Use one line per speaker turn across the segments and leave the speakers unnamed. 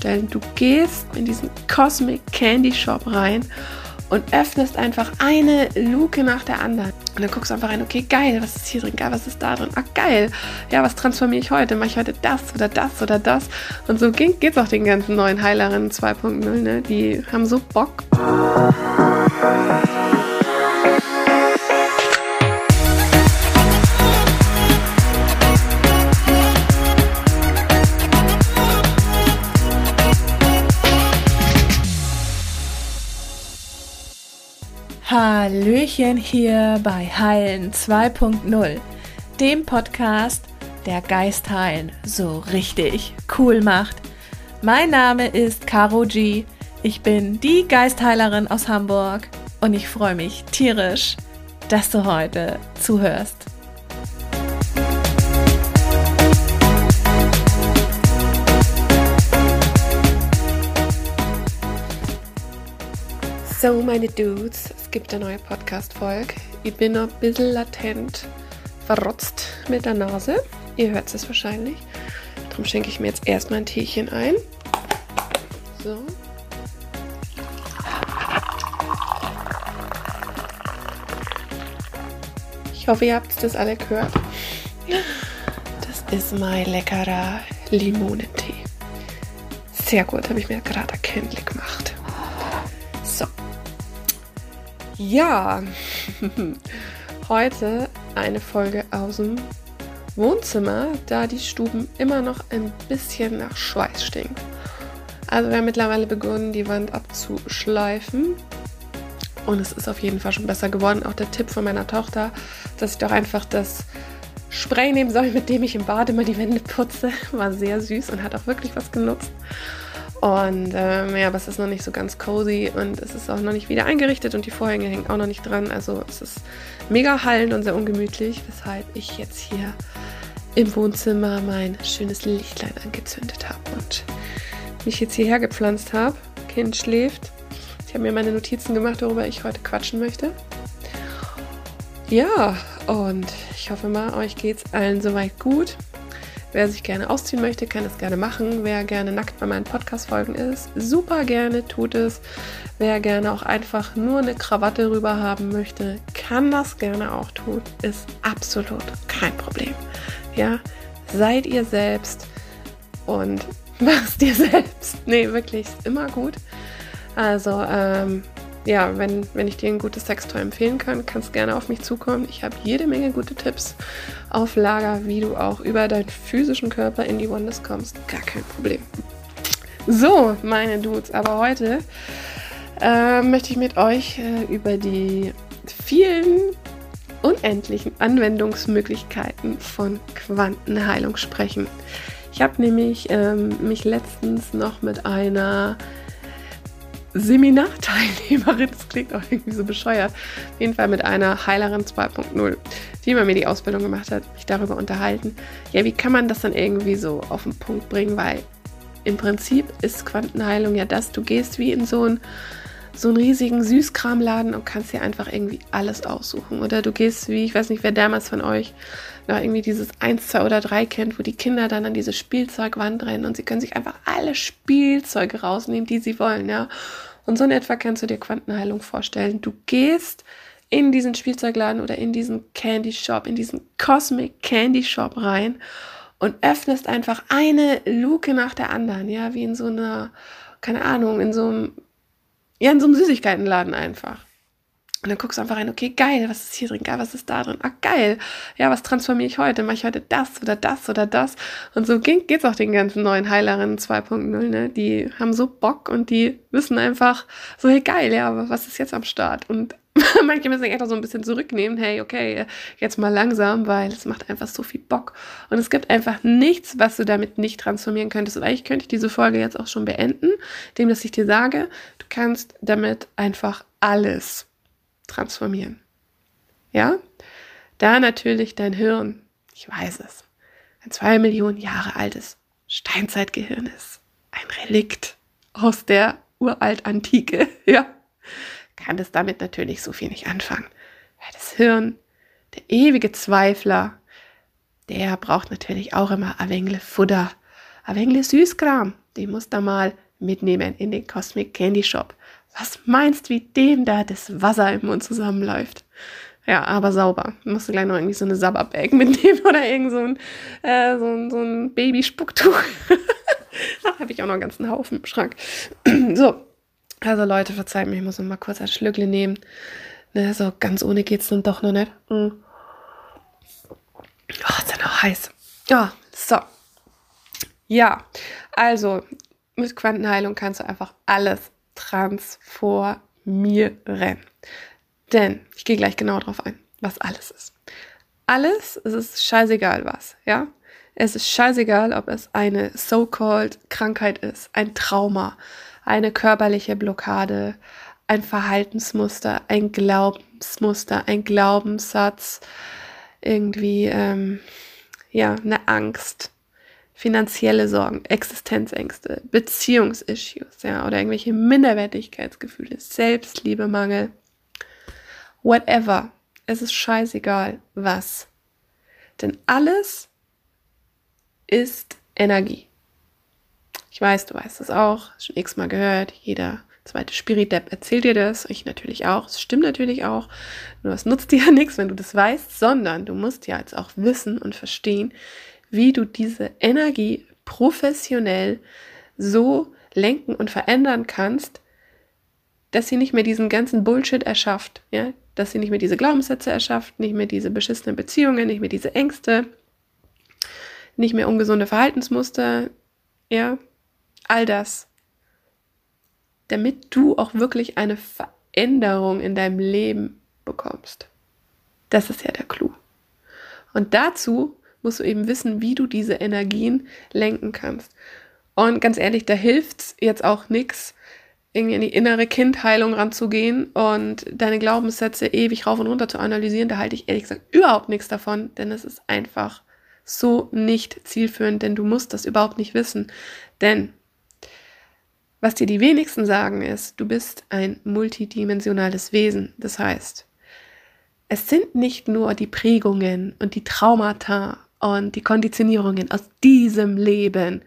vorstellen, du gehst in diesen Cosmic Candy Shop rein und öffnest einfach eine Luke nach der anderen. Und dann guckst du einfach rein, okay, geil, was ist hier drin? Geil, was ist da drin? Ach, geil. Ja, was transformiere ich heute? Mache ich heute das oder das oder das? Und so geht es auch den ganzen neuen Heilerinnen 2.0, ne? Die haben so Bock.
Hallöchen hier bei Heilen 2.0, dem Podcast, der Geist heilen so richtig cool macht. Mein Name ist Caro G. Ich bin die Geistheilerin aus Hamburg und ich freue mich tierisch, dass du heute zuhörst.
So, meine Dudes, es gibt eine neue Podcast-Folge. Ich bin noch ein bisschen latent verrotzt mit der Nase. Ihr hört es wahrscheinlich. Darum schenke ich mir jetzt erstmal ein Teechen ein. So. Ich hoffe, ihr habt das alle gehört. Das ist mein leckerer Limonentee. Sehr gut, habe ich mir gerade erkenntlich gemacht. Ja, heute eine Folge aus dem Wohnzimmer, da die Stuben immer noch ein bisschen nach Schweiß stinken. Also wir haben mittlerweile begonnen, die Wand abzuschleifen. Und es ist auf jeden Fall schon besser geworden. Auch der Tipp von meiner Tochter, dass ich doch einfach das Spray nehmen soll, mit dem ich im Bad immer die Wände putze, war sehr süß und hat auch wirklich was genutzt. Und ähm, ja, aber es ist noch nicht so ganz cozy und es ist auch noch nicht wieder eingerichtet und die Vorhänge hängen auch noch nicht dran. Also es ist mega hallend und sehr ungemütlich, weshalb ich jetzt hier im Wohnzimmer mein schönes Lichtlein angezündet habe und mich jetzt hierher gepflanzt habe. Kind schläft. Ich habe mir meine Notizen gemacht, worüber ich heute quatschen möchte. Ja, und ich hoffe mal, euch geht es allen soweit gut. Wer sich gerne ausziehen möchte, kann es gerne machen. Wer gerne nackt bei meinen Podcast-Folgen ist, super gerne tut es. Wer gerne auch einfach nur eine Krawatte rüber haben möchte, kann das gerne auch tun. Ist absolut kein Problem. Ja, seid ihr selbst und machst dir selbst. Nee, wirklich, ist immer gut. Also, ähm, ja, wenn, wenn ich dir ein gutes Sextoy empfehlen kann, kannst du gerne auf mich zukommen. Ich habe jede Menge gute Tipps auf Lager, wie du auch über deinen physischen Körper in die Wonders kommst. Gar kein Problem. So, meine Dudes, aber heute äh, möchte ich mit euch äh, über die vielen unendlichen Anwendungsmöglichkeiten von Quantenheilung sprechen. Ich habe nämlich ähm, mich letztens noch mit einer Seminarteilnehmerin, das klingt auch irgendwie so bescheuert, auf jeden Fall mit einer Heilerin 2.0, die bei mir die Ausbildung gemacht hat, mich darüber unterhalten. Ja, wie kann man das dann irgendwie so auf den Punkt bringen? Weil im Prinzip ist Quantenheilung ja das, du gehst wie in so ein so einen riesigen Süßkramladen und kannst dir einfach irgendwie alles aussuchen. Oder du gehst wie, ich weiß nicht, wer damals von euch noch irgendwie dieses 1, 2 oder 3 kennt, wo die Kinder dann an diese Spielzeugwand rennen und sie können sich einfach alle Spielzeuge rausnehmen, die sie wollen, ja. Und so in etwa kannst du dir Quantenheilung vorstellen. Du gehst in diesen Spielzeugladen oder in diesen Candy Shop, in diesen Cosmic Candy Shop rein und öffnest einfach eine Luke nach der anderen, ja, wie in so einer, keine Ahnung, in so einem, ja, in so einem Süßigkeitenladen einfach. Und dann guckst du einfach rein, okay, geil, was ist hier drin? Geil, was ist da drin? Ach, geil. Ja, was transformiere ich heute? Mache ich heute das oder das oder das? Und so geht es auch den ganzen neuen Heilerinnen 2.0, ne? Die haben so Bock und die wissen einfach so, hey, geil, ja, aber was ist jetzt am Start? Und manche müssen sich einfach so ein bisschen zurücknehmen, hey, okay, jetzt mal langsam, weil es macht einfach so viel Bock. Und es gibt einfach nichts, was du damit nicht transformieren könntest. Und eigentlich könnte ich diese Folge jetzt auch schon beenden, indem dass ich dir sage, du kannst damit einfach alles transformieren. Ja? Da natürlich dein Hirn, ich weiß es, ein zwei Millionen Jahre altes Steinzeitgehirn ist. Ein Relikt aus der Uraltantike, ja, kann es damit natürlich so viel nicht anfangen. Weil das Hirn, der ewige Zweifler, der braucht natürlich auch immer ein wenig Futter, ein wenig Süßkram. den musst du mal mitnehmen in den Cosmic Candy Shop. Was meinst, wie dem da das Wasser im Mund zusammenläuft? Ja, aber sauber. Musst du gleich noch irgendwie so eine Sabberbag mitnehmen oder irgend so ein, äh, so ein, so ein Babyspucktuch. da habe ich auch noch einen ganzen Haufen im Schrank. so, also Leute, verzeiht mir, ich muss noch mal kurz ein Schlückle nehmen. Ne, so ganz ohne geht's dann doch noch nicht. Mm. Oh, ist ja noch heiß. Ja, so. Ja, also mit Quantenheilung kannst du einfach alles transformieren. Denn ich gehe gleich genau darauf ein, was alles ist. Alles, es ist scheißegal was, ja? Es ist scheißegal, ob es eine so-called Krankheit ist, ein Trauma, eine körperliche Blockade, ein Verhaltensmuster, ein Glaubensmuster, ein Glaubenssatz, irgendwie, ähm, ja, eine Angst, finanzielle Sorgen, Existenzängste, Beziehungsissues, ja, oder irgendwelche Minderwertigkeitsgefühle, Selbstliebemangel, whatever. Es ist scheißegal, was. Denn alles ist Energie. Ich weiß, du weißt das auch, schon x-mal gehört. Jeder zweite Spirit-Depp erzählt dir das. Ich natürlich auch. Es stimmt natürlich auch. Nur es nutzt dir ja nichts, wenn du das weißt, sondern du musst ja jetzt auch wissen und verstehen, wie du diese Energie professionell so lenken und verändern kannst, dass sie nicht mehr diesen ganzen Bullshit erschafft, ja, dass sie nicht mehr diese Glaubenssätze erschafft, nicht mehr diese beschissenen Beziehungen, nicht mehr diese Ängste, nicht mehr ungesunde Verhaltensmuster, ja, all das, damit du auch wirklich eine Veränderung in deinem Leben bekommst. Das ist ja der Clou. Und dazu musst du eben wissen, wie du diese Energien lenken kannst. Und ganz ehrlich, da hilft es jetzt auch nichts, irgendwie in die innere Kindheilung ranzugehen und deine Glaubenssätze ewig rauf und runter zu analysieren, da halte ich ehrlich gesagt überhaupt nichts davon, denn es ist einfach so nicht zielführend, denn du musst das überhaupt nicht wissen. Denn was dir die wenigsten sagen ist, du bist ein multidimensionales Wesen. Das heißt, es sind nicht nur die Prägungen und die Traumata und die Konditionierungen aus diesem Leben,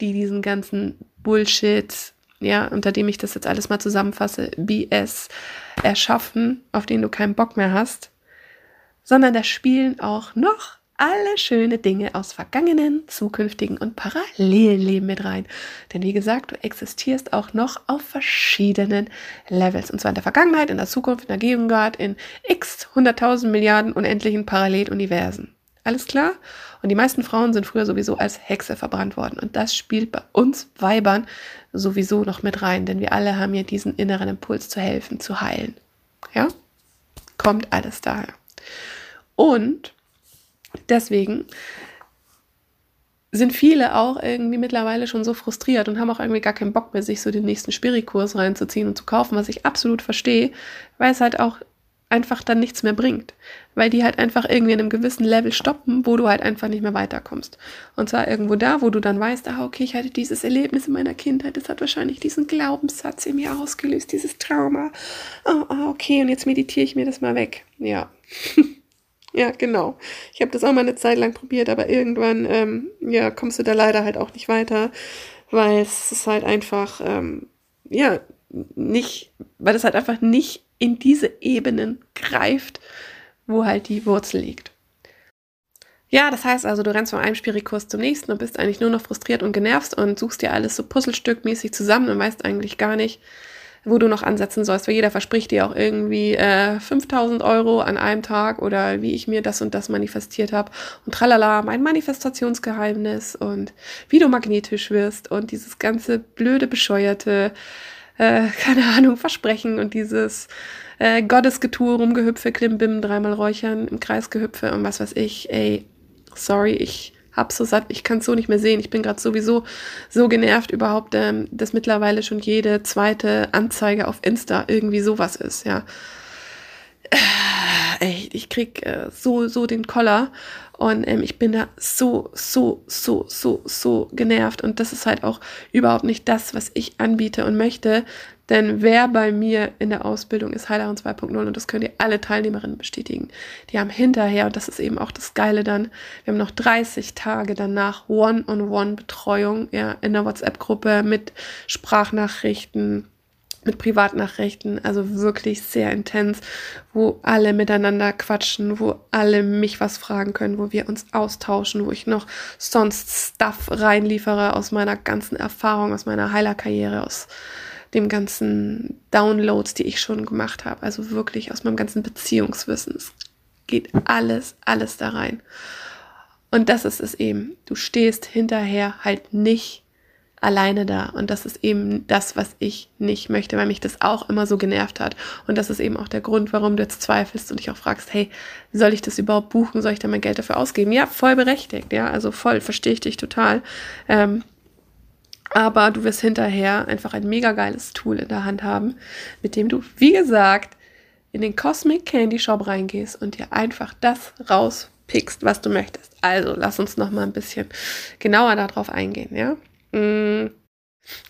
die diesen ganzen Bullshit ja, unter dem ich das jetzt alles mal zusammenfasse, BS erschaffen, auf den du keinen Bock mehr hast, sondern da spielen auch noch alle schöne Dinge aus vergangenen, zukünftigen und parallelen Leben mit rein. Denn wie gesagt, du existierst auch noch auf verschiedenen Levels. Und zwar in der Vergangenheit, in der Zukunft, in der Gegenwart, in x hunderttausend Milliarden unendlichen Paralleluniversen. Alles klar? Und die meisten Frauen sind früher sowieso als Hexe verbrannt worden. Und das spielt bei uns Weibern sowieso noch mit rein, denn wir alle haben ja diesen inneren Impuls zu helfen, zu heilen. Ja? Kommt alles daher. Und deswegen sind viele auch irgendwie mittlerweile schon so frustriert und haben auch irgendwie gar keinen Bock mehr, sich so den nächsten Spirikurs reinzuziehen und zu kaufen, was ich absolut verstehe, weil es halt auch einfach dann nichts mehr bringt, weil die halt einfach irgendwie in einem gewissen Level stoppen, wo du halt einfach nicht mehr weiterkommst. Und zwar irgendwo da, wo du dann weißt, ah, okay, ich hatte dieses Erlebnis in meiner Kindheit, das hat wahrscheinlich diesen Glaubenssatz in mir ausgelöst, dieses Trauma. Oh, oh okay, und jetzt meditiere ich mir das mal weg. Ja. ja, genau. Ich habe das auch mal eine Zeit lang probiert, aber irgendwann, ähm, ja, kommst du da leider halt auch nicht weiter, weil es ist halt einfach, ähm, ja, nicht, weil das halt einfach nicht in diese Ebenen greift, wo halt die Wurzel liegt. Ja, das heißt also, du rennst von einem Spirikurs zum nächsten und bist eigentlich nur noch frustriert und genervt und suchst dir alles so puzzlestückmäßig zusammen und weißt eigentlich gar nicht, wo du noch ansetzen sollst, weil jeder verspricht dir auch irgendwie äh, 5000 Euro an einem Tag oder wie ich mir das und das manifestiert habe und tralala, mein Manifestationsgeheimnis und wie du magnetisch wirst und dieses ganze blöde, bescheuerte äh, keine Ahnung, Versprechen und dieses äh, Gottesgetue, Rumgehüpfe, Klimbim, dreimal räuchern, im Kreis gehüpfe und was weiß ich. Ey, sorry, ich hab so satt, ich kann es so nicht mehr sehen. Ich bin gerade sowieso so genervt überhaupt, ähm, dass mittlerweile schon jede zweite Anzeige auf Insta irgendwie sowas ist, ja. Echt, ich krieg äh, so, so den Koller und ähm, ich bin da so, so, so, so, so genervt und das ist halt auch überhaupt nicht das, was ich anbiete und möchte, denn wer bei mir in der Ausbildung ist Heilerin 2.0 und das können dir alle Teilnehmerinnen bestätigen. Die haben hinterher, und das ist eben auch das Geile dann, wir haben noch 30 Tage danach One-on-One-Betreuung ja, in der WhatsApp-Gruppe mit Sprachnachrichten, mit Privatnachrichten, also wirklich sehr intens, wo alle miteinander quatschen, wo alle mich was fragen können, wo wir uns austauschen, wo ich noch sonst Stuff reinliefere aus meiner ganzen Erfahrung, aus meiner Heilerkarriere, aus dem ganzen Downloads, die ich schon gemacht habe, also wirklich aus meinem ganzen Beziehungswissen. Es geht alles, alles da rein. Und das ist es eben. Du stehst hinterher halt nicht alleine da. Und das ist eben das, was ich nicht möchte, weil mich das auch immer so genervt hat. Und das ist eben auch der Grund, warum du jetzt zweifelst und dich auch fragst, hey, soll ich das überhaupt buchen? Soll ich da mein Geld dafür ausgeben? Ja, voll berechtigt, ja, also voll, verstehe ich dich total. Ähm, aber du wirst hinterher einfach ein mega geiles Tool in der Hand haben, mit dem du, wie gesagt, in den Cosmic Candy Shop reingehst und dir einfach das rauspickst, was du möchtest. Also, lass uns noch mal ein bisschen genauer darauf eingehen, ja? Mm.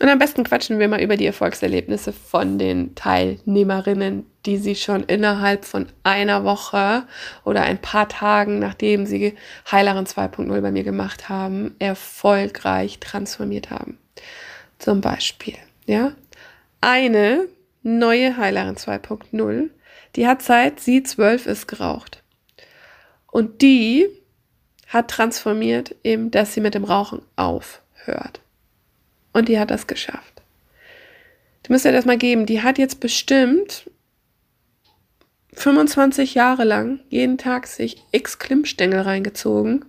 Und am besten quatschen wir mal über die Erfolgserlebnisse von den Teilnehmerinnen, die sie schon innerhalb von einer Woche oder ein paar Tagen, nachdem sie Heilerin 2.0 bei mir gemacht haben, erfolgreich transformiert haben. Zum Beispiel, ja, eine neue Heilerin 2.0, die hat seit sie zwölf ist geraucht. Und die hat transformiert eben, dass sie mit dem Rauchen aufhört. Und die hat das geschafft. Du musst dir das mal geben. Die hat jetzt bestimmt 25 Jahre lang jeden Tag sich x Klimmstängel reingezogen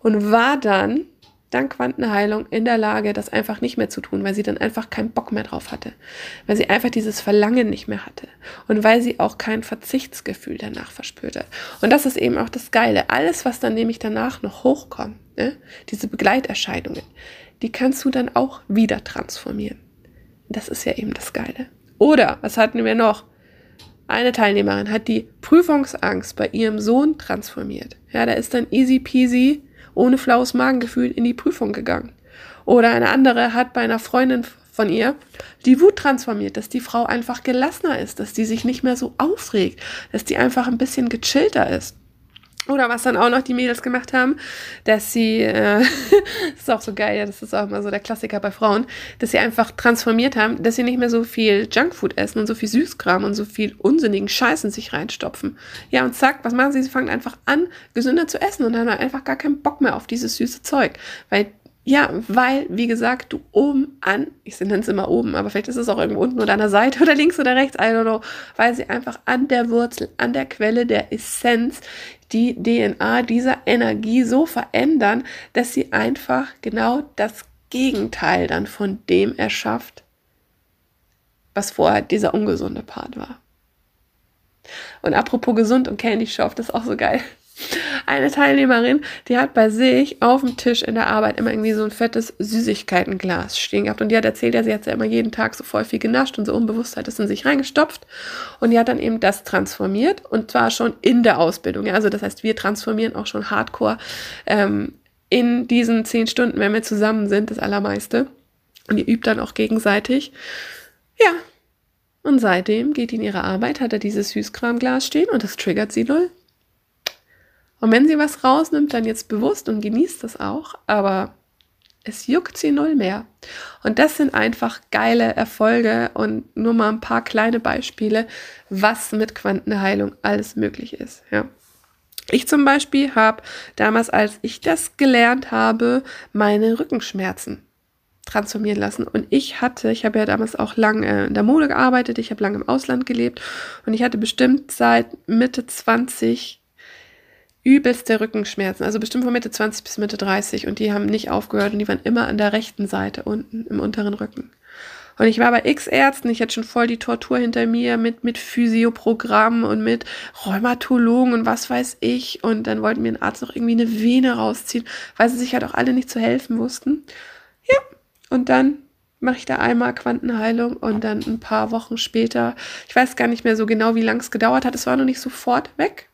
und war dann dank Quantenheilung in der Lage, das einfach nicht mehr zu tun, weil sie dann einfach keinen Bock mehr drauf hatte, weil sie einfach dieses Verlangen nicht mehr hatte und weil sie auch kein Verzichtsgefühl danach verspürte. Und das ist eben auch das Geile. Alles, was dann nämlich danach noch hochkommt, ne, diese Begleiterscheinungen, die kannst du dann auch wieder transformieren. Das ist ja eben das Geile. Oder, was hatten wir noch? Eine Teilnehmerin hat die Prüfungsangst bei ihrem Sohn transformiert. Ja, da ist dann easy peasy, ohne flaues Magengefühl in die Prüfung gegangen. Oder eine andere hat bei einer Freundin von ihr die Wut transformiert, dass die Frau einfach gelassener ist, dass die sich nicht mehr so aufregt, dass die einfach ein bisschen gechillter ist. Oder was dann auch noch die Mädels gemacht haben, dass sie, äh, das ist auch so geil, ja, das ist auch immer so der Klassiker bei Frauen, dass sie einfach transformiert haben, dass sie nicht mehr so viel Junkfood essen und so viel Süßkram und so viel unsinnigen Scheiß in sich reinstopfen. Ja, und zack, was machen sie? Sie fangen einfach an, gesünder zu essen und haben einfach gar keinen Bock mehr auf dieses süße Zeug. Weil ja, weil, wie gesagt, du oben an, ich nenne es immer oben, aber vielleicht ist es auch irgendwo unten oder an der Seite oder links oder rechts, I don't know, weil sie einfach an der Wurzel, an der Quelle der Essenz die DNA dieser Energie so verändern, dass sie einfach genau das Gegenteil dann von dem erschafft, was vorher dieser ungesunde Part war. Und apropos gesund und Candy Shop, das ist auch so geil. Eine Teilnehmerin, die hat bei sich auf dem Tisch in der Arbeit immer irgendwie so ein fettes Süßigkeitenglas stehen gehabt. Und die hat erzählt, ja, sie hat ja immer jeden Tag so voll viel genascht und so unbewusst hat es in sich reingestopft. Und die hat dann eben das transformiert und zwar schon in der Ausbildung. Also das heißt, wir transformieren auch schon hardcore ähm, in diesen zehn Stunden, wenn wir zusammen sind, das Allermeiste. Und ihr übt dann auch gegenseitig. Ja, und seitdem geht in ihre Arbeit, hat er dieses Süßkramglas stehen und das triggert sie null. Und wenn sie was rausnimmt, dann jetzt bewusst und genießt das auch, aber es juckt sie null mehr. Und das sind einfach geile Erfolge und nur mal ein paar kleine Beispiele, was mit Quantenheilung alles möglich ist. Ja. Ich zum Beispiel habe damals, als ich das gelernt habe, meine Rückenschmerzen transformieren lassen. Und ich hatte, ich habe ja damals auch lang äh, in der Mode gearbeitet, ich habe lange im Ausland gelebt und ich hatte bestimmt seit Mitte 20 übelste Rückenschmerzen, also bestimmt von Mitte 20 bis Mitte 30 und die haben nicht aufgehört und die waren immer an der rechten Seite unten im unteren Rücken. Und ich war bei x Ärzten, ich hatte schon voll die Tortur hinter mir mit, mit Physioprogrammen und mit Rheumatologen und was weiß ich. Und dann wollten mir ein Arzt noch irgendwie eine Vene rausziehen, weil sie sich halt auch alle nicht zu helfen wussten. Ja, und dann mache ich da einmal Quantenheilung und dann ein paar Wochen später, ich weiß gar nicht mehr so genau, wie lange es gedauert hat, es war noch nicht sofort weg,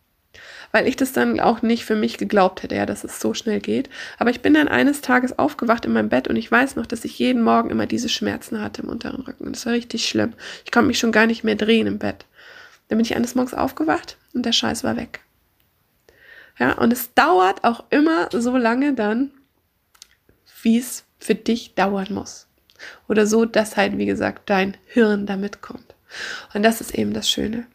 weil ich das dann auch nicht für mich geglaubt hätte, ja, dass es so schnell geht. Aber ich bin dann eines Tages aufgewacht in meinem Bett und ich weiß noch, dass ich jeden Morgen immer diese Schmerzen hatte im unteren Rücken. Und das war richtig schlimm. Ich konnte mich schon gar nicht mehr drehen im Bett. Dann bin ich eines Morgens aufgewacht und der Scheiß war weg. Ja, und es dauert auch immer so lange dann, wie es für dich dauern muss. Oder so, dass halt, wie gesagt, dein Hirn damit kommt. Und das ist eben das Schöne.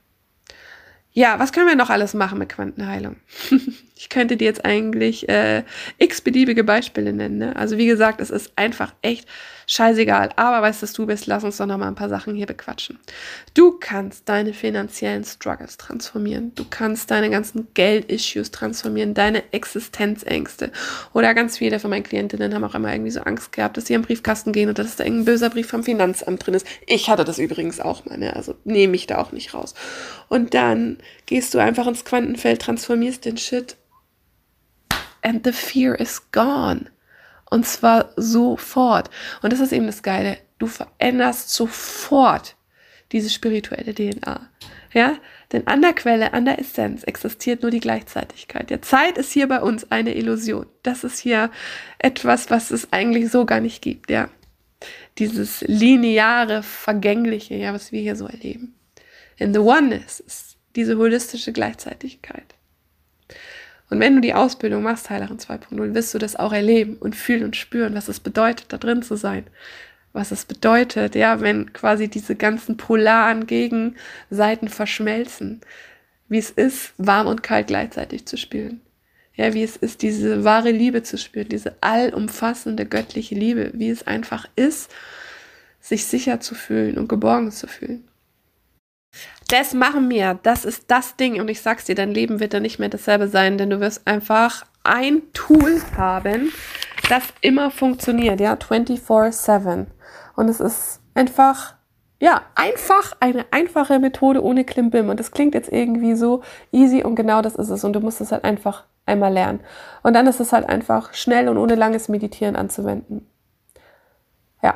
Ja, was können wir noch alles machen mit Quantenheilung? ich könnte dir jetzt eigentlich äh, x-beliebige Beispiele nennen. Ne? Also wie gesagt, es ist einfach echt scheißegal. Aber weißt du, du bist, lass uns doch noch mal ein paar Sachen hier bequatschen. Du kannst deine finanziellen Struggles transformieren. Du kannst deine ganzen Geld-Issues transformieren, deine Existenzängste. Oder ganz viele von meinen Klientinnen haben auch immer irgendwie so Angst gehabt, dass sie am Briefkasten gehen und dass da irgendein böser Brief vom Finanzamt drin ist. Ich hatte das übrigens auch mal, ne? also nehme ich da auch nicht raus. Und dann gehst du einfach ins Quantenfeld, transformierst den Shit and the fear is gone. Und zwar sofort. Und das ist eben das Geile. Du veränderst sofort diese spirituelle DNA. Ja, denn an der Quelle, an der Essenz existiert nur die Gleichzeitigkeit. Die Zeit ist hier bei uns eine Illusion. Das ist hier etwas, was es eigentlich so gar nicht gibt, ja. Dieses lineare, vergängliche, ja, was wir hier so erleben. In the Oneness ist diese holistische Gleichzeitigkeit. Und wenn du die Ausbildung machst, Heilerin 2.0, wirst du das auch erleben und fühlen und spüren, was es bedeutet, da drin zu sein. Was es bedeutet, ja, wenn quasi diese ganzen polaren Gegenseiten verschmelzen. Wie es ist, warm und kalt gleichzeitig zu spüren. Ja, wie es ist, diese wahre Liebe zu spüren, diese allumfassende göttliche Liebe, wie es einfach ist, sich sicher zu fühlen und geborgen zu fühlen das machen wir, das ist das Ding. Und ich sag's dir, dein Leben wird dann nicht mehr dasselbe sein, denn du wirst einfach ein Tool haben, das immer funktioniert, ja, 24-7. Und es ist einfach, ja, einfach eine einfache Methode ohne Klimbim. Und das klingt jetzt irgendwie so easy und genau das ist es. Und du musst es halt einfach einmal lernen. Und dann ist es halt einfach schnell und ohne langes Meditieren anzuwenden. Ja,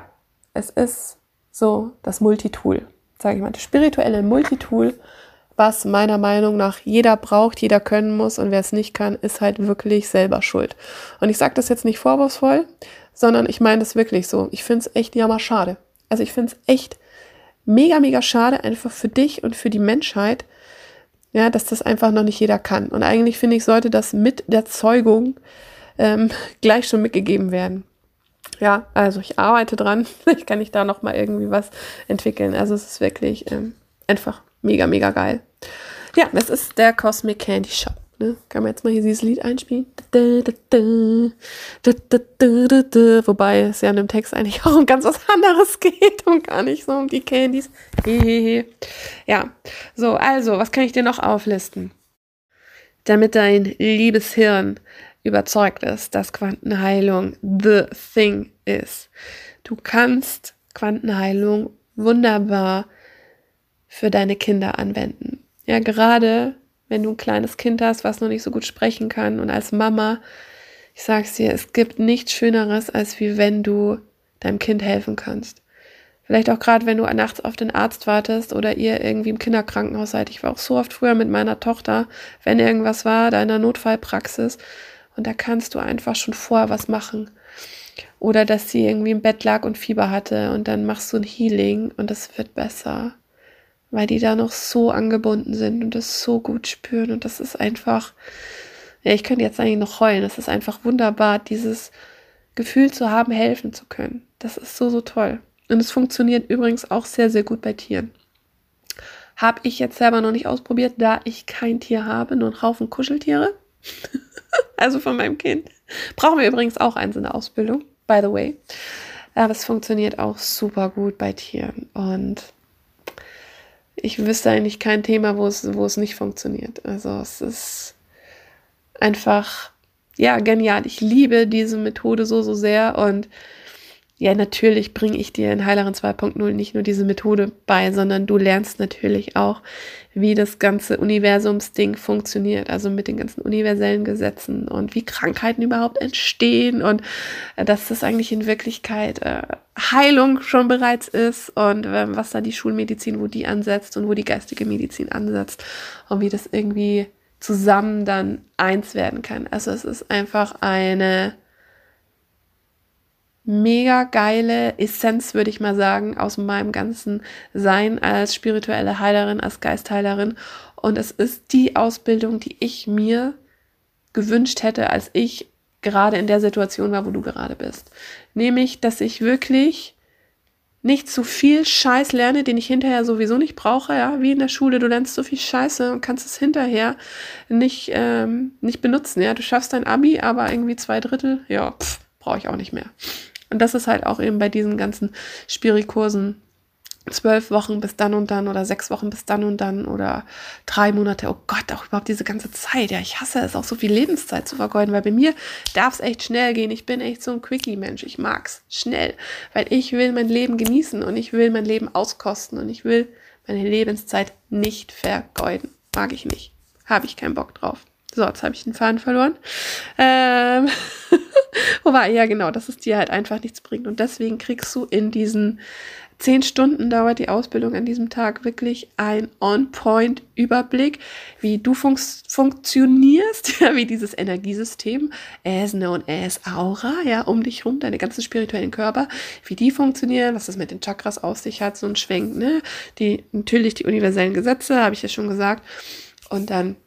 es ist so das Multitool sage ich mal, das spirituelle Multitool, was meiner Meinung nach jeder braucht, jeder können muss und wer es nicht kann, ist halt wirklich selber schuld. Und ich sage das jetzt nicht vorwurfsvoll, sondern ich meine das wirklich so. Ich finde es echt jammer schade. Also ich finde es echt mega, mega schade, einfach für dich und für die Menschheit, ja, dass das einfach noch nicht jeder kann. Und eigentlich finde ich, sollte das mit der Zeugung ähm, gleich schon mitgegeben werden ja, also ich arbeite dran. Vielleicht kann ich da noch mal irgendwie was entwickeln. Also es ist wirklich ähm, einfach mega, mega geil. Ja, das ist der Cosmic Candy Shop. Ne? Kann man jetzt mal hier dieses Lied einspielen? Wobei es ja in dem Text eigentlich auch um ganz was anderes geht und gar nicht so um die Candies. Ja, so, also, was kann ich dir noch auflisten? Damit dein liebes Hirn überzeugt ist, dass Quantenheilung the thing ist. Du kannst Quantenheilung wunderbar für deine Kinder anwenden. Ja, gerade wenn du ein kleines Kind hast, was noch nicht so gut sprechen kann und als Mama, ich sag's dir, es gibt nichts Schöneres, als wie wenn du deinem Kind helfen kannst. Vielleicht auch gerade, wenn du nachts auf den Arzt wartest oder ihr irgendwie im Kinderkrankenhaus seid. Ich war auch so oft früher mit meiner Tochter, wenn irgendwas war, da in der Notfallpraxis, und da kannst du einfach schon vorher was machen. Oder dass sie irgendwie im Bett lag und Fieber hatte und dann machst du ein Healing und es wird besser. Weil die da noch so angebunden sind und das so gut spüren. Und das ist einfach, ja, ich könnte jetzt eigentlich noch heulen. Es ist einfach wunderbar, dieses Gefühl zu haben, helfen zu können. Das ist so, so toll. Und es funktioniert übrigens auch sehr, sehr gut bei Tieren. Habe ich jetzt selber noch nicht ausprobiert, da ich kein Tier habe, nur einen Haufen Kuscheltiere. also von meinem Kind. Brauchen wir übrigens auch eins in der Ausbildung, by the way. Aber es funktioniert auch super gut bei Tieren. Und ich wüsste eigentlich kein Thema, wo es, wo es nicht funktioniert. Also es ist einfach, ja, genial. Ich liebe diese Methode so, so sehr. Und ja, natürlich bringe ich dir in Heilerin 2.0 nicht nur diese Methode bei, sondern du lernst natürlich auch, wie das ganze Universumsding funktioniert, also mit den ganzen universellen Gesetzen und wie Krankheiten überhaupt entstehen und äh, dass das eigentlich in Wirklichkeit äh, Heilung schon bereits ist und äh, was da die Schulmedizin, wo die ansetzt und wo die geistige Medizin ansetzt und wie das irgendwie zusammen dann eins werden kann. Also es ist einfach eine mega geile Essenz, würde ich mal sagen, aus meinem ganzen Sein als spirituelle Heilerin, als Geistheilerin. Und es ist die Ausbildung, die ich mir gewünscht hätte, als ich gerade in der Situation war, wo du gerade bist. Nämlich, dass ich wirklich nicht zu viel Scheiß lerne, den ich hinterher sowieso nicht brauche, ja, wie in der Schule, du lernst so viel Scheiße und kannst es hinterher nicht, ähm, nicht benutzen, ja, du schaffst dein Abi, aber irgendwie zwei Drittel, ja, brauche ich auch nicht mehr. Und das ist halt auch eben bei diesen ganzen Spirikursen zwölf Wochen bis dann und dann oder sechs Wochen bis dann und dann oder drei Monate. Oh Gott, auch überhaupt diese ganze Zeit. Ja, ich hasse es auch so viel Lebenszeit zu vergeuden, weil bei mir darf es echt schnell gehen. Ich bin echt so ein Quickie-Mensch. Ich mag's schnell, weil ich will mein Leben genießen und ich will mein Leben auskosten und ich will meine Lebenszeit nicht vergeuden. Mag ich nicht. Habe ich keinen Bock drauf. So, jetzt habe ich den Faden verloren. Ähm, wo war ja genau, dass es dir halt einfach nichts bringt. Und deswegen kriegst du in diesen Zehn Stunden dauert die Ausbildung an diesem Tag wirklich ein On-Point-Überblick, wie du fun funktionierst, ja, wie dieses Energiesystem, as known as Aura, ja, um dich rum, deine ganzen spirituellen Körper, wie die funktionieren, was das mit den Chakras aus sich hat, so ein Schwenk, ne? Die, natürlich die universellen Gesetze, habe ich ja schon gesagt. Und dann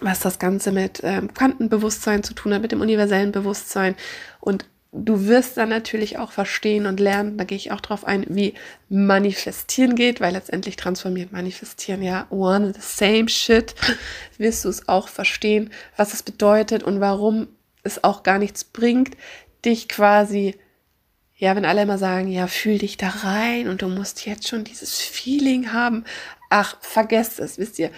was das Ganze mit ähm, Quantenbewusstsein zu tun hat, mit dem universellen Bewusstsein. Und du wirst dann natürlich auch verstehen und lernen, da gehe ich auch drauf ein, wie manifestieren geht, weil letztendlich transformiert manifestieren ja one the same shit, wirst du es auch verstehen, was es bedeutet und warum es auch gar nichts bringt, dich quasi ja, wenn alle immer sagen, ja, fühl dich da rein und du musst jetzt schon dieses Feeling haben. Ach, vergesst es, wisst ihr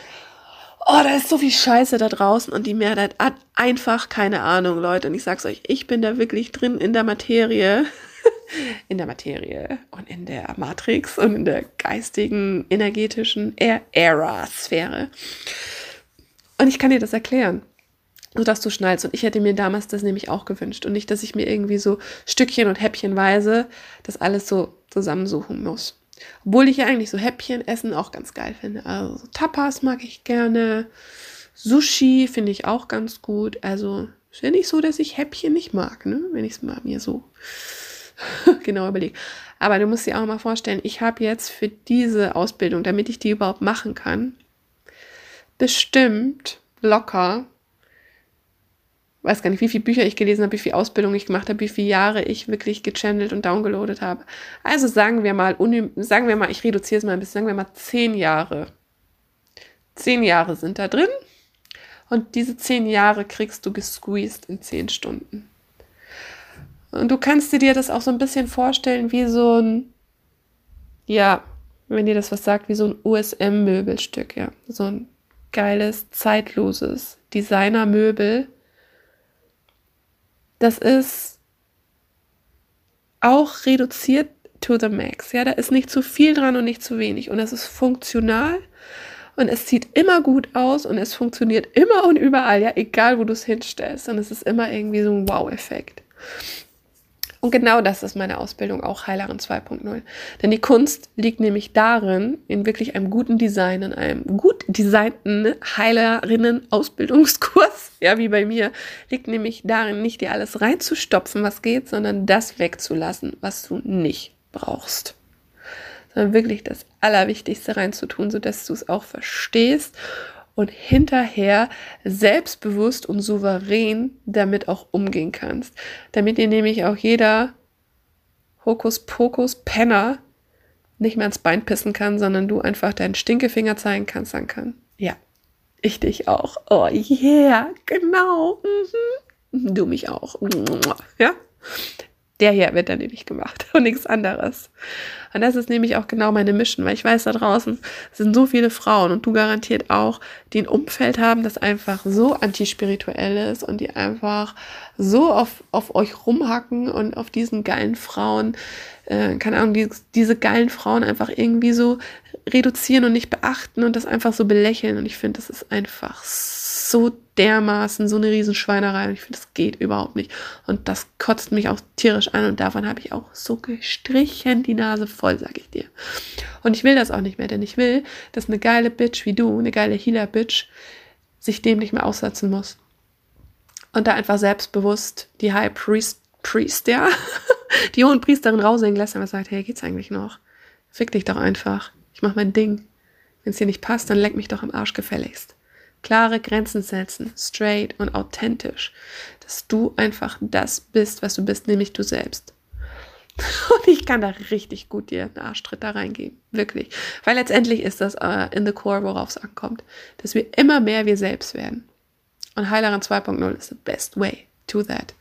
oh, da ist so viel Scheiße da draußen und die Mehrheit hat einfach keine Ahnung, Leute. Und ich sag's euch, ich bin da wirklich drin in der Materie, in der Materie und in der Matrix und in der geistigen, energetischen Era-Sphäre. Und ich kann dir das erklären sodass du schnallst. Und ich hätte mir damals das nämlich auch gewünscht. Und nicht, dass ich mir irgendwie so Stückchen und Häppchenweise das alles so zusammensuchen muss. Obwohl ich ja eigentlich so Häppchen essen auch ganz geil finde. Also so Tapas mag ich gerne. Sushi finde ich auch ganz gut. Also ist ja nicht so, dass ich Häppchen nicht mag, ne? wenn ich es mal mir so genau überlege. Aber du musst dir auch mal vorstellen, ich habe jetzt für diese Ausbildung, damit ich die überhaupt machen kann, bestimmt locker weiß gar nicht, wie viele Bücher ich gelesen habe, wie viel Ausbildung ich gemacht habe, wie viele Jahre ich wirklich gechannelt und downgeloadet habe. Also sagen wir mal, sagen wir mal, ich reduziere es mal ein bisschen, sagen wir mal zehn Jahre. Zehn Jahre sind da drin und diese zehn Jahre kriegst du gesqueezed in zehn Stunden. Und du kannst dir das auch so ein bisschen vorstellen wie so ein, ja, wenn dir das was sagt, wie so ein USM-Möbelstück, ja. So ein geiles, zeitloses Designer-Möbel das ist auch reduziert to the max. Ja, da ist nicht zu viel dran und nicht zu wenig. Und es ist funktional und es sieht immer gut aus und es funktioniert immer und überall, ja, egal wo du es hinstellst. Und es ist immer irgendwie so ein Wow-Effekt. Und genau das ist meine Ausbildung, auch Heilerin 2.0. Denn die Kunst liegt nämlich darin, in wirklich einem guten Design, in einem gut designten Heilerinnen-Ausbildungskurs, ja, wie bei mir, liegt nämlich darin, nicht dir alles reinzustopfen, was geht, sondern das wegzulassen, was du nicht brauchst. Sondern wirklich das Allerwichtigste reinzutun, sodass du es auch verstehst und hinterher selbstbewusst und souverän damit auch umgehen kannst. Damit dir nämlich auch jeder Hokuspokus-Penner nicht mehr ans Bein pissen kann, sondern du einfach deinen Stinkefinger zeigen kannst, sagen kann, ja, ich dich auch. Oh yeah, genau. Mhm. Du mich auch. Ja? Der hier wird dann nämlich gemacht und nichts anderes. Und das ist nämlich auch genau meine Mission, weil ich weiß, da draußen sind so viele Frauen und du garantiert auch, die ein Umfeld haben, das einfach so antispirituell ist und die einfach so auf, auf euch rumhacken und auf diesen geilen Frauen, äh, keine Ahnung, die, diese geilen Frauen einfach irgendwie so reduzieren und nicht beachten und das einfach so belächeln. Und ich finde, das ist einfach so dermaßen so eine Riesenschweinerei und ich finde, das geht überhaupt nicht. Und das kotzt mich auch tierisch an und davon habe ich auch so gestrichen die Nase voll, sag ich dir. Und ich will das auch nicht mehr, denn ich will, dass eine geile Bitch wie du, eine geile Healer-Bitch, sich dem nicht mehr aussetzen muss. Und da einfach selbstbewusst die High Priest, Priest ja, die hohen Priesterin raushängen lässt und sagt, hey, geht's eigentlich noch? Fick dich doch einfach. Ich mach mein Ding. Wenn es dir nicht passt, dann leck mich doch im Arsch gefälligst. Klare Grenzen setzen, straight und authentisch, dass du einfach das bist, was du bist, nämlich du selbst. Und ich kann da richtig gut dir einen Arschtritt da reingeben. Wirklich. Weil letztendlich ist das uh, in the core, worauf es ankommt. Dass wir immer mehr wir selbst werden. Und Heilerin 2.0 ist the best way to that.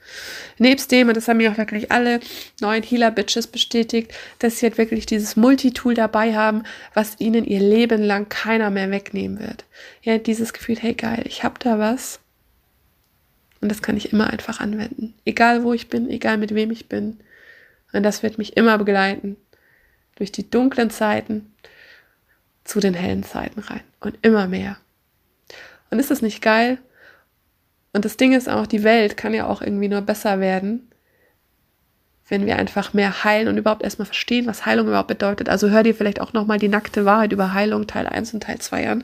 Nebst dem, und das haben mir auch wirklich alle neuen Healer-Bitches bestätigt, dass sie halt wirklich dieses Multitool dabei haben, was ihnen ihr Leben lang keiner mehr wegnehmen wird. Ja, dieses Gefühl, hey geil, ich hab da was. Und das kann ich immer einfach anwenden. Egal wo ich bin, egal mit wem ich bin. Und das wird mich immer begleiten. Durch die dunklen Zeiten zu den hellen Zeiten rein. Und immer mehr. Und ist das nicht geil? Und das Ding ist auch, die Welt kann ja auch irgendwie nur besser werden, wenn wir einfach mehr heilen und überhaupt erstmal verstehen, was Heilung überhaupt bedeutet. Also hör dir vielleicht auch nochmal die nackte Wahrheit über Heilung Teil 1 und Teil 2 an.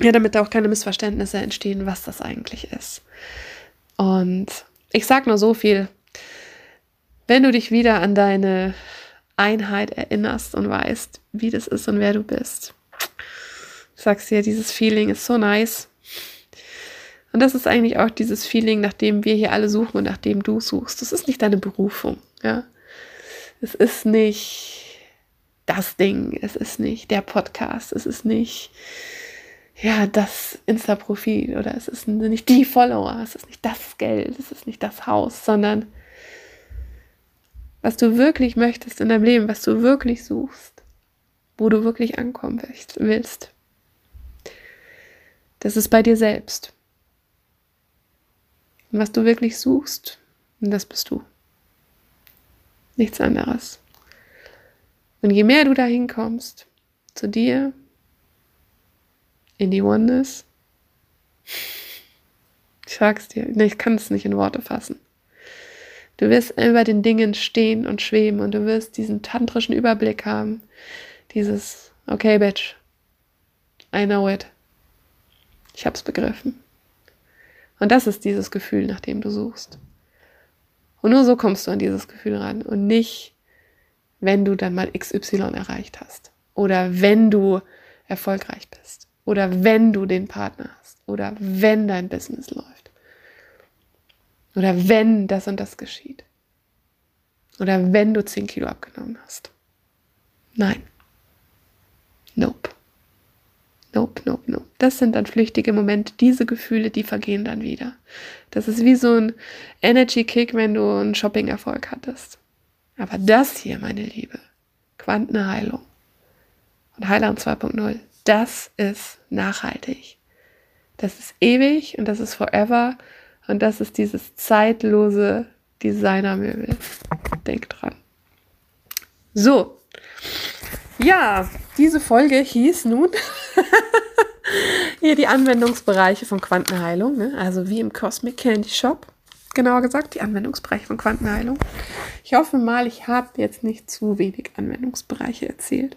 Ja, damit da auch keine Missverständnisse entstehen, was das eigentlich ist. Und ich sag nur so viel. Wenn du dich wieder an deine Einheit erinnerst und weißt, wie das ist und wer du bist, sagst dir, dieses Feeling ist so nice. Und das ist eigentlich auch dieses Feeling, nach dem wir hier alle suchen und nach dem du suchst. Das ist nicht deine Berufung, ja. Es ist nicht das Ding, es ist nicht der Podcast, es ist nicht ja, das Insta-Profil oder es ist nicht die Follower, es ist nicht das Geld, es ist nicht das Haus, sondern was du wirklich möchtest in deinem Leben, was du wirklich suchst, wo du wirklich ankommen willst. Das ist bei dir selbst. Und was du wirklich suchst, das bist du. Nichts anderes. Und je mehr du dahin kommst, zu dir, in die Oneness, ich sag's dir, ich kann es nicht in Worte fassen. Du wirst über den Dingen stehen und schweben und du wirst diesen tantrischen Überblick haben. Dieses, okay, Bitch, I know it. Ich hab's begriffen. Und das ist dieses Gefühl, nach dem du suchst. Und nur so kommst du an dieses Gefühl ran und nicht, wenn du dann mal XY erreicht hast oder wenn du erfolgreich bist oder wenn du den Partner hast oder wenn dein Business läuft oder wenn das und das geschieht oder wenn du 10 Kilo abgenommen hast. Nein. Nope. Nope, nope, nope. Das sind dann flüchtige Momente. Diese Gefühle, die vergehen dann wieder. Das ist wie so ein Energy-Kick, wenn du einen Shopping-Erfolg hattest. Aber das hier, meine Liebe, Quantenheilung und Heiland 2.0, das ist nachhaltig. Das ist ewig und das ist forever und das ist dieses zeitlose Designermöbel. Denk dran. So. Ja, diese Folge hieß nun hier die Anwendungsbereiche von Quantenheilung, ne? also wie im Cosmic Candy Shop. Genauer gesagt, die Anwendungsbereiche von Quantenheilung. Ich hoffe mal, ich habe jetzt nicht zu wenig Anwendungsbereiche erzählt.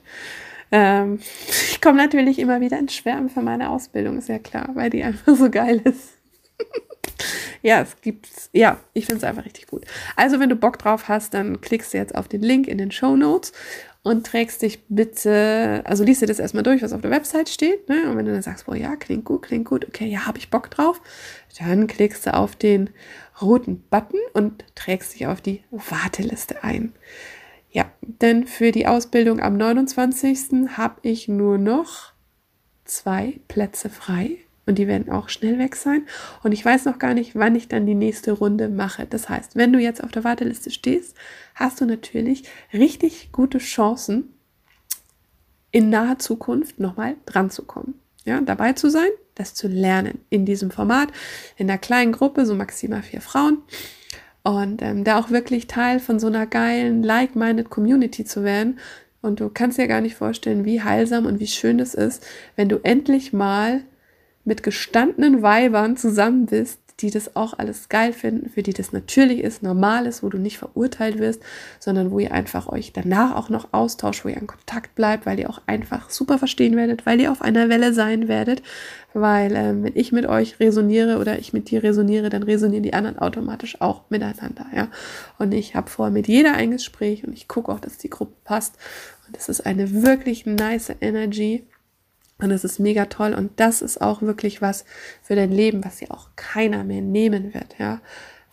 Ähm, ich komme natürlich immer wieder ins Schwärmen für meine Ausbildung, ist ja klar, weil die einfach so geil ist. ja, es gibt's. Ja, ich finde es einfach richtig gut. Also, wenn du Bock drauf hast, dann klickst du jetzt auf den Link in den Show Notes und trägst dich bitte, also liest dir das erstmal durch, was auf der Website steht. Ne? Und wenn du dann sagst, boah, ja, klingt gut, klingt gut, okay, ja, habe ich Bock drauf, dann klickst du auf den roten Button und trägst dich auf die Warteliste ein. Ja, denn für die Ausbildung am 29. habe ich nur noch zwei Plätze frei und die werden auch schnell weg sein. Und ich weiß noch gar nicht, wann ich dann die nächste Runde mache. Das heißt, wenn du jetzt auf der Warteliste stehst, hast du natürlich richtig gute Chancen, in naher Zukunft nochmal dran zu kommen. Ja, dabei zu sein, das zu lernen in diesem Format, in einer kleinen Gruppe, so maximal vier Frauen. Und ähm, da auch wirklich Teil von so einer geilen, like-minded Community zu werden. Und du kannst dir gar nicht vorstellen, wie heilsam und wie schön es ist, wenn du endlich mal mit gestandenen Weibern zusammen bist, die das auch alles geil finden, für die das natürlich ist, normal ist, wo du nicht verurteilt wirst, sondern wo ihr einfach euch danach auch noch austauscht, wo ihr in Kontakt bleibt, weil ihr auch einfach super verstehen werdet, weil ihr auf einer Welle sein werdet, weil ähm, wenn ich mit euch resoniere oder ich mit dir resoniere, dann resonieren die anderen automatisch auch miteinander, ja. Und ich habe vorher mit jeder ein Gespräch und ich gucke auch, dass die Gruppe passt. Und es ist eine wirklich nice Energy und es ist mega toll und das ist auch wirklich was für dein Leben, was dir auch keiner mehr nehmen wird, ja,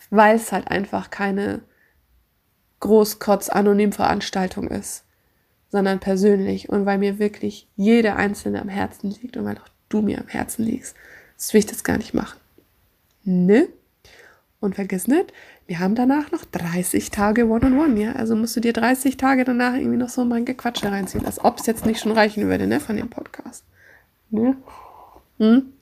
weil es halt einfach keine Großkotz-Anonym-Veranstaltung ist, sondern persönlich und weil mir wirklich jede einzelne am Herzen liegt und weil auch du mir am Herzen liegst. Das will ich das gar nicht machen. Ne? Und vergiss nicht, wir haben danach noch 30 Tage One-on-One, -on -one, ja? Also musst du dir 30 Tage danach irgendwie noch so mein Gequatsche reinziehen, als ob es jetzt nicht schon reichen würde, ne, von dem Podcast. Ne? Hm?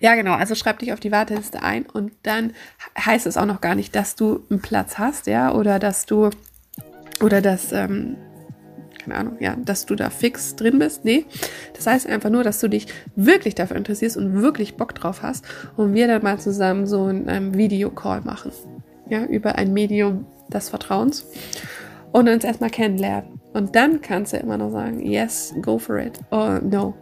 Ja, genau. Also schreib dich auf die Warteliste ein und dann heißt es auch noch gar nicht, dass du einen Platz hast, ja, oder dass du oder dass ähm, keine Ahnung, ja, dass du da fix drin bist. Nee, das heißt einfach nur, dass du dich wirklich dafür interessierst und wirklich Bock drauf hast und wir dann mal zusammen so einen ähm, Videocall machen, ja, über ein Medium des Vertrauens und uns erstmal kennenlernen. Und dann kannst du immer noch sagen, yes, go for it, or no.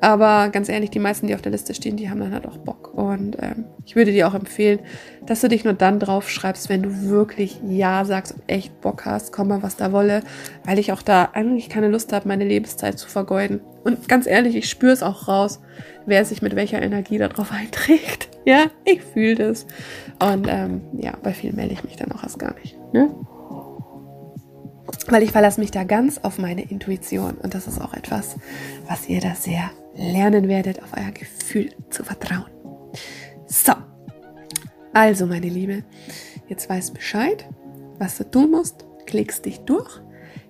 Aber ganz ehrlich, die meisten, die auf der Liste stehen, die haben dann halt auch Bock. Und ähm, ich würde dir auch empfehlen, dass du dich nur dann drauf schreibst, wenn du wirklich Ja sagst und echt Bock hast, komm mal, was da wolle, weil ich auch da eigentlich keine Lust habe, meine Lebenszeit zu vergeuden. Und ganz ehrlich, ich spüre es auch raus, wer sich mit welcher Energie darauf einträgt. Ja, ich fühle das. Und ähm, ja, bei vielen melde ich mich dann auch erst gar nicht. Ne? Weil ich verlasse mich da ganz auf meine Intuition. Und das ist auch etwas, was ihr da sehr lernen werdet, auf euer Gefühl zu vertrauen. So, also meine Liebe, jetzt weißt Bescheid, was du tun musst, klickst dich durch.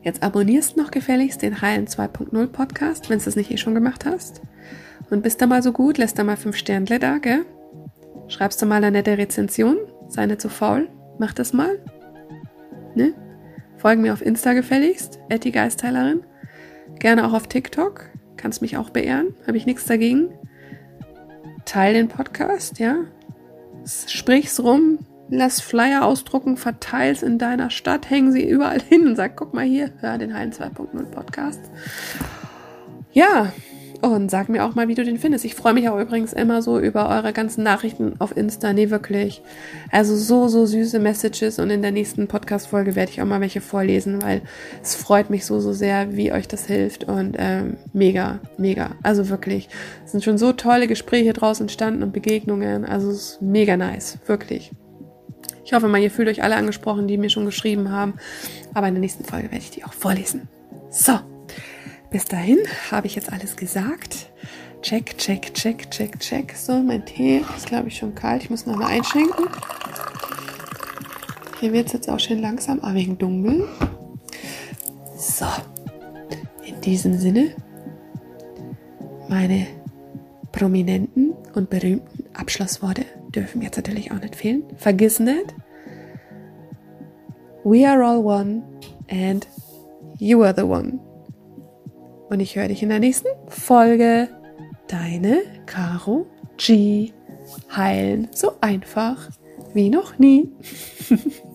Jetzt abonnierst noch gefälligst den Heilen 2.0 Podcast, wenn du es nicht eh schon gemacht hast. Und bist da mal so gut, lässt da mal fünf Sternle da, gell? Schreibst du mal eine nette Rezension, sei nicht zu faul, mach das mal. Ne? Folgen mir auf Insta gefälligst, die Geistheilerin. Gerne auch auf TikTok, kannst mich auch beehren, habe ich nichts dagegen. Teil den Podcast, ja. Sprich's rum, lass Flyer ausdrucken, verteil's in deiner Stadt, hängen sie überall hin und sag, guck mal hier, hör den Heilen 2.0 Podcast. Ja, und sag mir auch mal, wie du den findest. Ich freue mich auch übrigens immer so über eure ganzen Nachrichten auf Insta. Nee, wirklich. Also so, so süße Messages. Und in der nächsten Podcast-Folge werde ich auch mal welche vorlesen, weil es freut mich so, so sehr, wie euch das hilft. Und ähm, mega, mega. Also wirklich. Es sind schon so tolle Gespräche draus entstanden und Begegnungen. Also es ist mega nice. Wirklich. Ich hoffe mal, ihr fühlt euch alle angesprochen, die mir schon geschrieben haben. Aber in der nächsten Folge werde ich die auch vorlesen. So. Bis dahin habe ich jetzt alles gesagt. Check, check, check, check, check. So, mein Tee ist, glaube ich, schon kalt. Ich muss noch mal einschenken. Hier wird es jetzt auch schön langsam, aber wegen dunkel. So, in diesem Sinne, meine prominenten und berühmten Abschlussworte dürfen jetzt natürlich auch nicht fehlen. Vergiss nicht, we are all one and you are the one. Und ich höre dich in der nächsten Folge. Deine Caro G. Heilen so einfach wie noch nie.